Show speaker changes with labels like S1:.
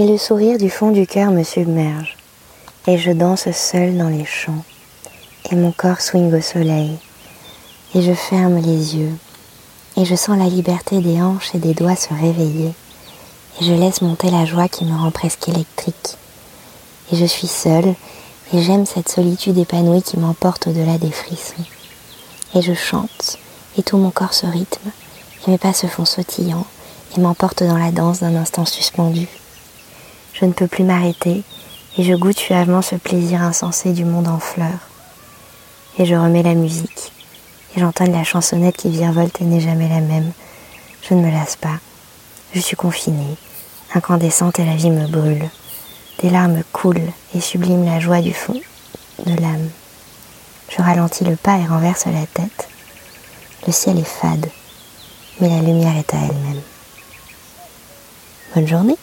S1: Et le sourire du fond du cœur me submerge, et je danse seul dans les champs, et mon corps swing au soleil, et je ferme les yeux, et je sens la liberté des hanches et des doigts se réveiller, et je laisse monter la joie qui me rend presque électrique. Et je suis seule, et j'aime cette solitude épanouie qui m'emporte au-delà des frissons. Et je chante, et tout mon corps se rythme, et mes pas se font sautillants, et m'emportent dans la danse d'un instant suspendu. Je ne peux plus m'arrêter, et je goûte suavement ce plaisir insensé du monde en fleurs. Et je remets la musique, et j'entonne la chansonnette qui virevolte et n'est jamais la même. Je ne me lasse pas. Je suis confinée, incandescente et la vie me brûle. Des larmes coulent et subliment la joie du fond de l'âme. Je ralentis le pas et renverse la tête. Le ciel est fade, mais la lumière est à elle-même. Bonne journée